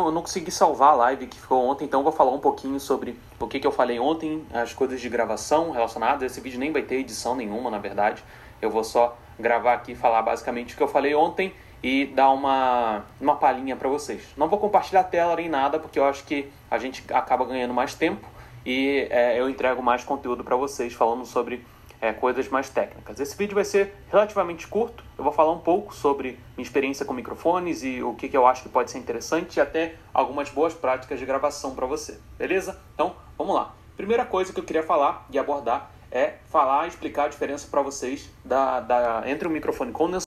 eu não consegui salvar a live que ficou ontem, então eu vou falar um pouquinho sobre o que, que eu falei ontem, as coisas de gravação relacionadas. Esse vídeo nem vai ter edição nenhuma, na verdade. Eu vou só gravar aqui e falar basicamente o que eu falei ontem e dar uma, uma palhinha para vocês. Não vou compartilhar a tela nem nada, porque eu acho que a gente acaba ganhando mais tempo e é, eu entrego mais conteúdo para vocês falando sobre é, coisas mais técnicas. Esse vídeo vai ser relativamente curto, eu vou falar um pouco sobre minha experiência com microfones e o que, que eu acho que pode ser interessante e até algumas boas práticas de gravação para você, beleza? Então, vamos lá. Primeira coisa que eu queria falar e abordar é falar e explicar a diferença para vocês da, da, entre o microfone condensador